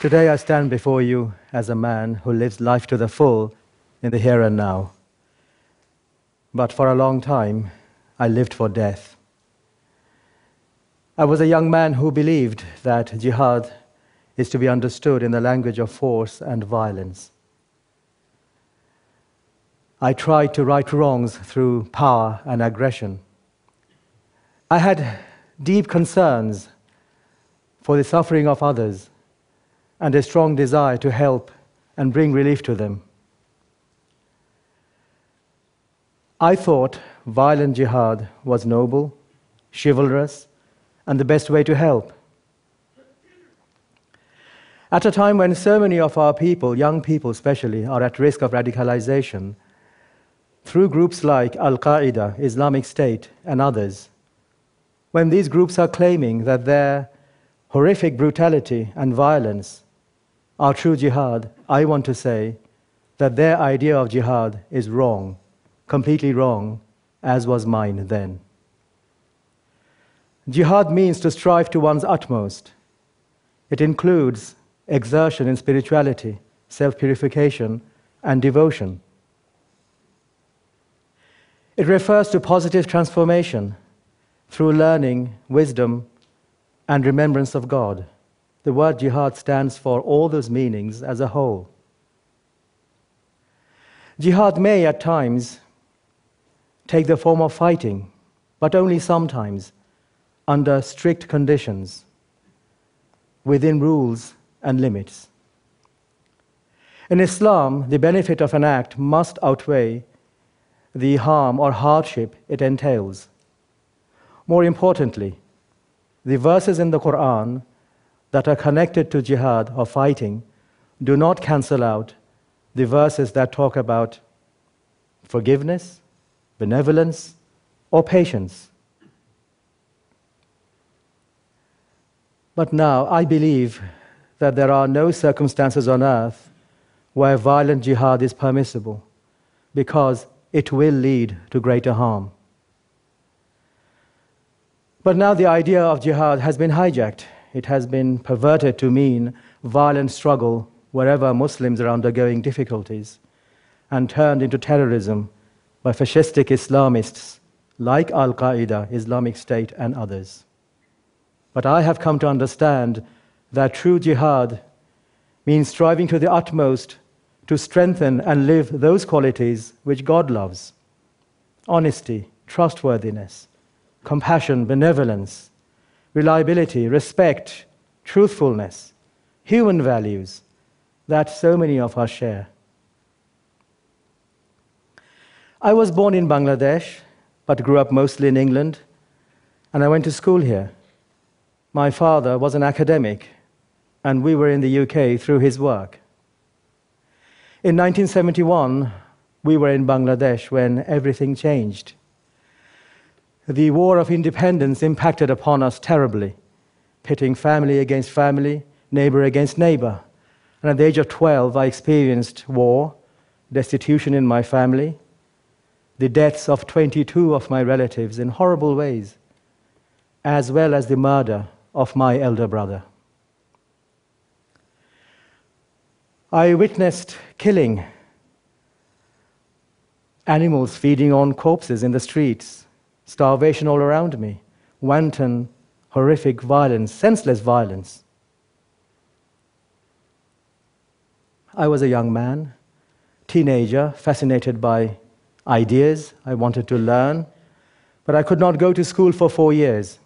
Today I stand before you as a man who lives life to the full in the here and now. But for a long time, I lived for death. I was a young man who believed that jihad is to be understood in the language of force and violence. I tried to right wrongs through power and aggression. I had deep concerns for the suffering of others and a strong desire to help and bring relief to them. I thought violent jihad was noble, chivalrous, and the best way to help. At a time when so many of our people, young people especially, are at risk of radicalization, through groups like Al Qaeda, Islamic State, and others, when these groups are claiming that their horrific brutality and violence are true jihad, I want to say that their idea of jihad is wrong, completely wrong, as was mine then. Jihad means to strive to one's utmost. It includes exertion in spirituality, self purification, and devotion. It refers to positive transformation through learning, wisdom, and remembrance of God. The word jihad stands for all those meanings as a whole. Jihad may at times take the form of fighting, but only sometimes under strict conditions, within rules and limits. In Islam, the benefit of an act must outweigh the harm or hardship it entails. More importantly, the verses in the Quran that are connected to jihad or fighting do not cancel out the verses that talk about forgiveness, benevolence, or patience. But now I believe that there are no circumstances on earth where violent jihad is permissible because it will lead to greater harm. But now the idea of jihad has been hijacked. It has been perverted to mean violent struggle wherever Muslims are undergoing difficulties and turned into terrorism by fascistic Islamists like Al Qaeda, Islamic State, and others. But I have come to understand that true jihad means striving to the utmost to strengthen and live those qualities which God loves honesty, trustworthiness, compassion, benevolence, reliability, respect, truthfulness, human values that so many of us share. I was born in Bangladesh, but grew up mostly in England, and I went to school here. My father was an academic, and we were in the UK through his work. In 1971, we were in Bangladesh when everything changed. The war of independence impacted upon us terribly, pitting family against family, neighbor against neighbor. And at the age of 12, I experienced war, destitution in my family, the deaths of 22 of my relatives in horrible ways, as well as the murder of my elder brother. I witnessed killing, animals feeding on corpses in the streets, starvation all around me, wanton, horrific violence, senseless violence. I was a young man, teenager, fascinated by ideas. I wanted to learn, but I could not go to school for four years.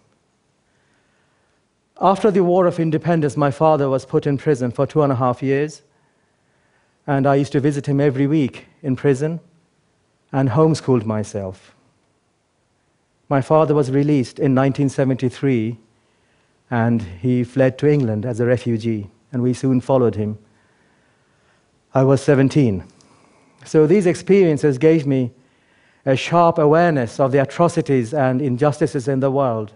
After the War of Independence, my father was put in prison for two and a half years, and I used to visit him every week in prison and homeschooled myself. My father was released in 1973, and he fled to England as a refugee, and we soon followed him. I was 17. So these experiences gave me a sharp awareness of the atrocities and injustices in the world.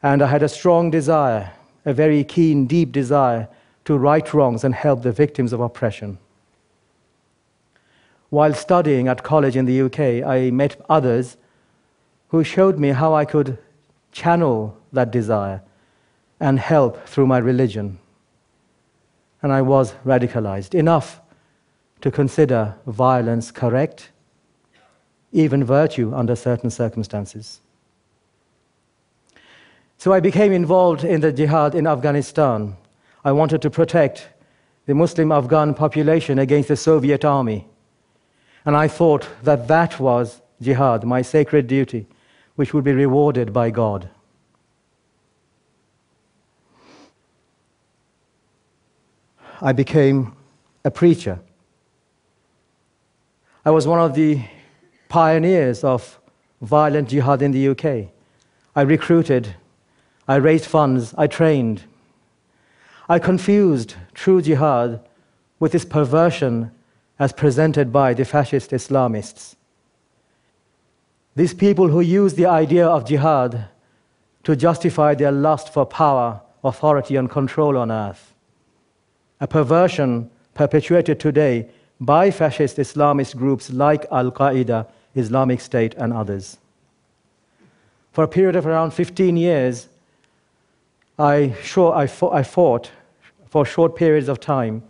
And I had a strong desire, a very keen, deep desire to right wrongs and help the victims of oppression. While studying at college in the UK, I met others who showed me how I could channel that desire and help through my religion. and I was radicalized enough to consider violence correct, even virtue under certain circumstances. So I became involved in the jihad in Afghanistan. I wanted to protect the Muslim Afghan population against the Soviet army. And I thought that that was jihad, my sacred duty, which would be rewarded by God. I became a preacher. I was one of the pioneers of violent jihad in the UK. I recruited, I raised funds, I trained. I confused true jihad with this perversion as presented by the fascist Islamists. These people who use the idea of jihad to justify their lust for power, authority, and control on earth. A perversion perpetuated today by fascist Islamist groups like Al Qaeda, Islamic State, and others. For a period of around 15 years, I, I, fought, I fought for short periods of time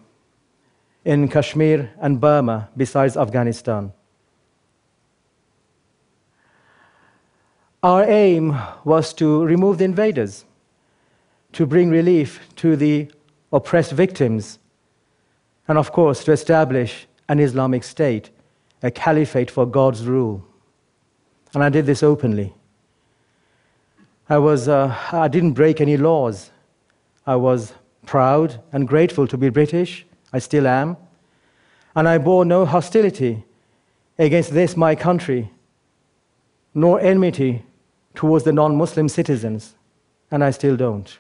in Kashmir and Burma, besides Afghanistan. Our aim was to remove the invaders, to bring relief to the oppressed victims, and of course, to establish an Islamic state, a caliphate for God's rule. And I did this openly. I, was, uh, I didn't break any laws. I was proud and grateful to be British I still am. And I bore no hostility against this, my country, nor enmity towards the non Muslim citizens, and I still don't.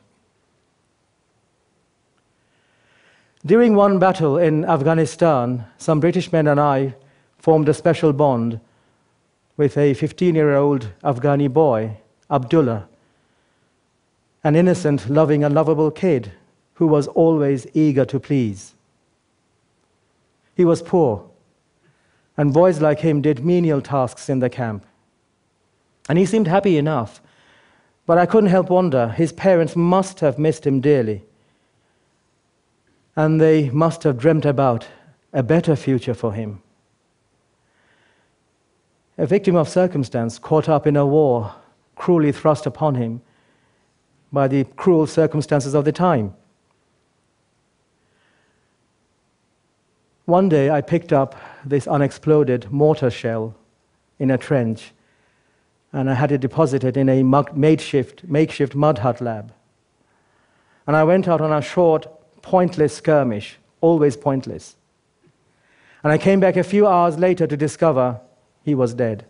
During one battle in Afghanistan, some British men and I formed a special bond with a 15 year old Afghani boy, Abdullah, an innocent, loving, and lovable kid who was always eager to please. He was poor, and boys like him did menial tasks in the camp. And he seemed happy enough, but I couldn't help wonder his parents must have missed him dearly, and they must have dreamt about a better future for him. A victim of circumstance caught up in a war cruelly thrust upon him by the cruel circumstances of the time. One day I picked up this unexploded mortar shell in a trench and I had it deposited in a makeshift, makeshift mud hut lab. And I went out on a short, pointless skirmish, always pointless. And I came back a few hours later to discover he was dead.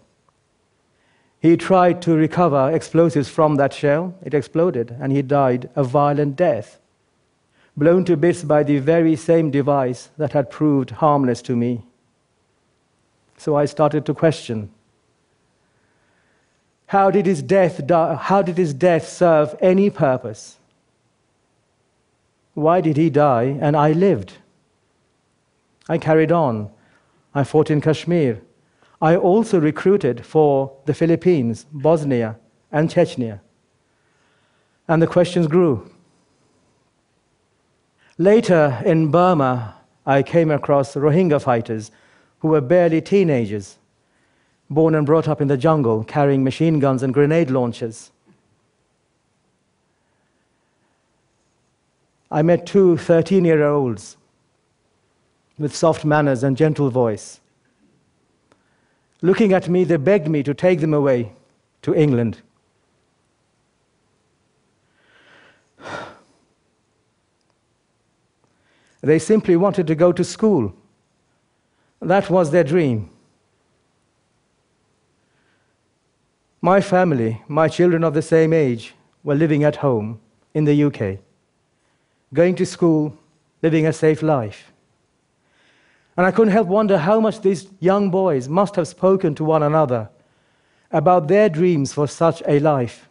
He tried to recover explosives from that shell, it exploded, and he died a violent death blown to bits by the very same device that had proved harmless to me. So I started to question how did his death, die, how did his death serve any purpose? Why did he die and I lived? I carried on. I fought in Kashmir. I also recruited for the Philippines, Bosnia, and Chechnya. And the questions grew. Later in Burma, I came across Rohingya fighters who were barely teenagers, born and brought up in the jungle, carrying machine guns and grenade launchers. I met two 13 year olds with soft manners and gentle voice. Looking at me, they begged me to take them away to England. They simply wanted to go to school. That was their dream. My family, my children of the same age, were living at home in the UK, going to school, living a safe life. And I couldn't help wonder how much these young boys must have spoken to one another about their dreams for such a life.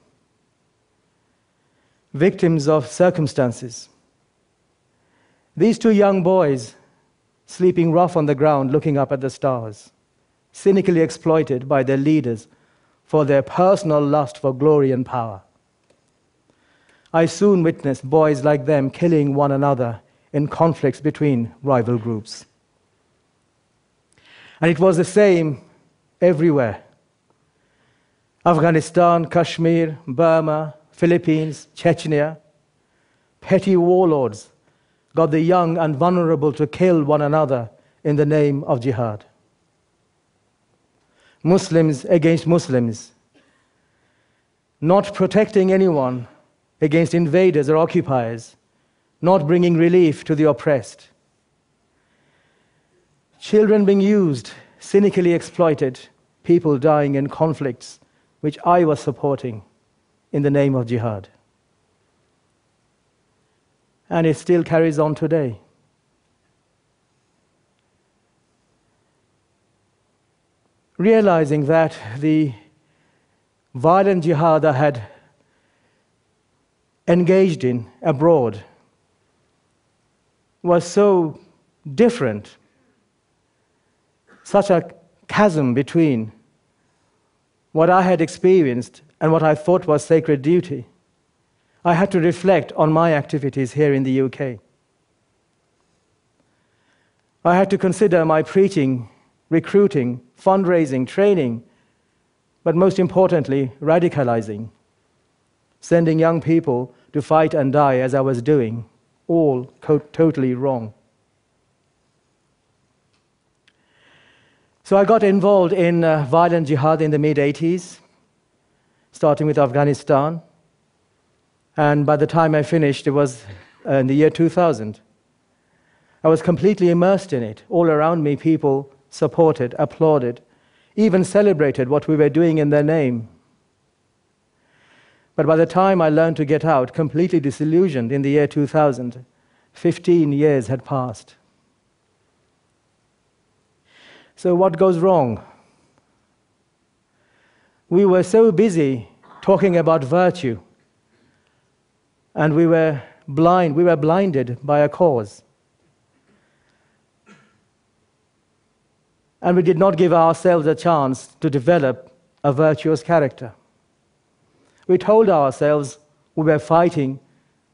Victims of circumstances, these two young boys, sleeping rough on the ground, looking up at the stars, cynically exploited by their leaders for their personal lust for glory and power. I soon witnessed boys like them killing one another in conflicts between rival groups. And it was the same everywhere Afghanistan, Kashmir, Burma, Philippines, Chechnya. Petty warlords got the young and vulnerable to kill one another in the name of jihad. Muslims against Muslims, not protecting anyone against invaders or occupiers, not bringing relief to the oppressed. Children being used, cynically exploited, people dying in conflicts which I was supporting in the name of jihad. And it still carries on today. Realizing that the violent jihad I had engaged in abroad was so different, such a chasm between what I had experienced and what I thought was sacred duty. I had to reflect on my activities here in the UK. I had to consider my preaching, recruiting, fundraising, training, but most importantly, radicalizing, sending young people to fight and die as I was doing, all totally wrong. So I got involved in uh, violent jihad in the mid 80s, starting with Afghanistan. And by the time I finished, it was uh, in the year 2000. I was completely immersed in it. All around me, people supported, applauded, even celebrated what we were doing in their name. But by the time I learned to get out, completely disillusioned in the year 2000, 15 years had passed. So, what goes wrong? We were so busy talking about virtue, and we were blind, we were blinded by a cause. And we did not give ourselves a chance to develop a virtuous character. We told ourselves we were fighting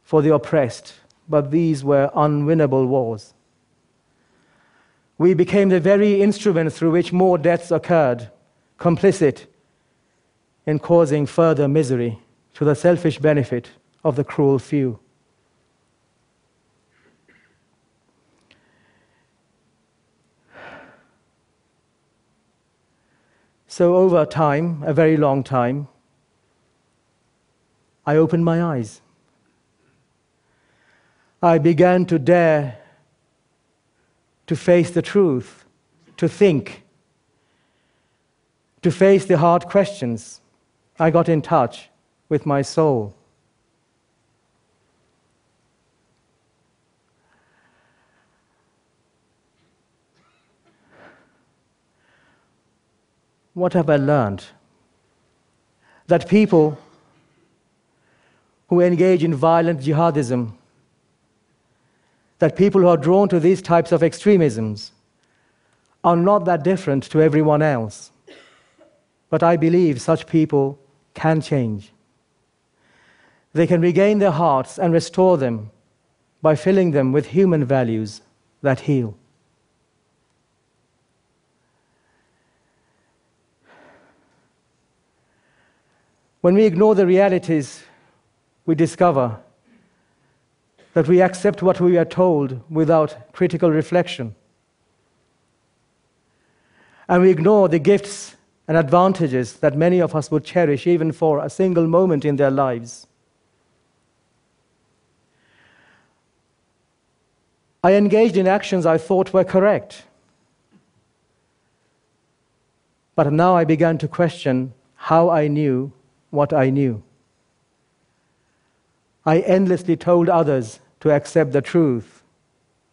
for the oppressed, but these were unwinnable wars. We became the very instrument through which more deaths occurred, complicit in causing further misery to the selfish benefit of the cruel few. So, over time, a very long time, I opened my eyes. I began to dare to face the truth, to think, to face the hard questions. I got in touch with my soul. What have I learned? That people who engage in violent jihadism, that people who are drawn to these types of extremisms are not that different to everyone else. But I believe such people can change. They can regain their hearts and restore them by filling them with human values that heal. When we ignore the realities we discover that we accept what we are told without critical reflection. And we ignore the gifts and advantages that many of us would cherish even for a single moment in their lives. I engaged in actions I thought were correct. But now I began to question how I knew what I knew. I endlessly told others to accept the truth,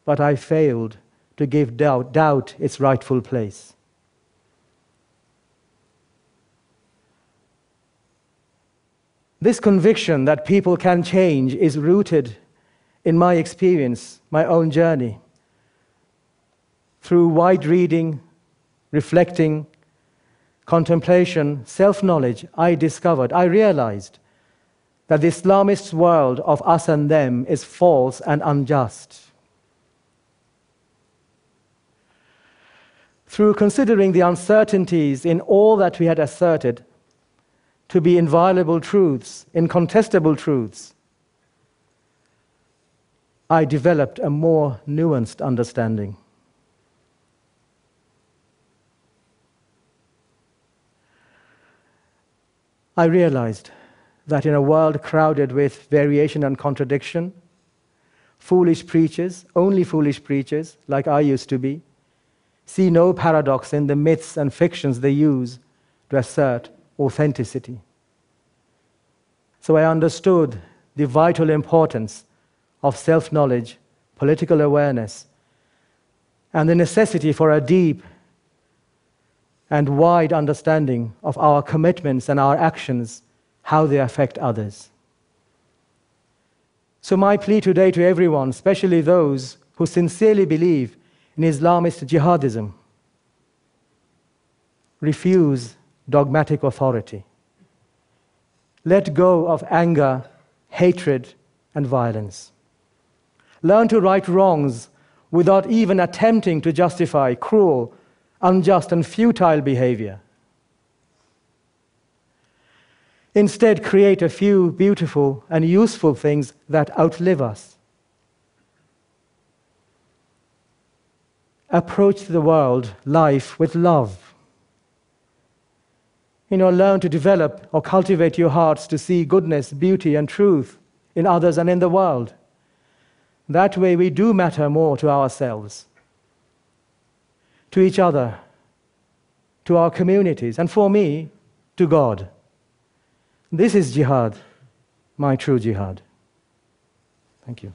but I failed to give doubt, doubt its rightful place. This conviction that people can change is rooted in my experience, my own journey. Through wide reading, reflecting, contemplation, self knowledge, I discovered, I realized that the Islamist world of us and them is false and unjust. Through considering the uncertainties in all that we had asserted to be inviolable truths, incontestable truths, I developed a more nuanced understanding. I realized that in a world crowded with variation and contradiction, foolish preachers, only foolish preachers, like I used to be, see no paradox in the myths and fictions they use to assert authenticity. So I understood the vital importance of self knowledge, political awareness, and the necessity for a deep and wide understanding of our commitments and our actions, how they affect others. So, my plea today to everyone, especially those who sincerely believe in Islamist jihadism, refuse dogmatic authority. Let go of anger, hatred, and violence. Learn to right wrongs without even attempting to justify cruel, unjust, and futile behavior. Instead, create a few beautiful and useful things that outlive us. Approach the world, life, with love. You know, learn to develop or cultivate your hearts to see goodness, beauty, and truth in others and in the world. That way, we do matter more to ourselves, to each other, to our communities, and for me, to God. This is jihad, my true jihad. Thank you.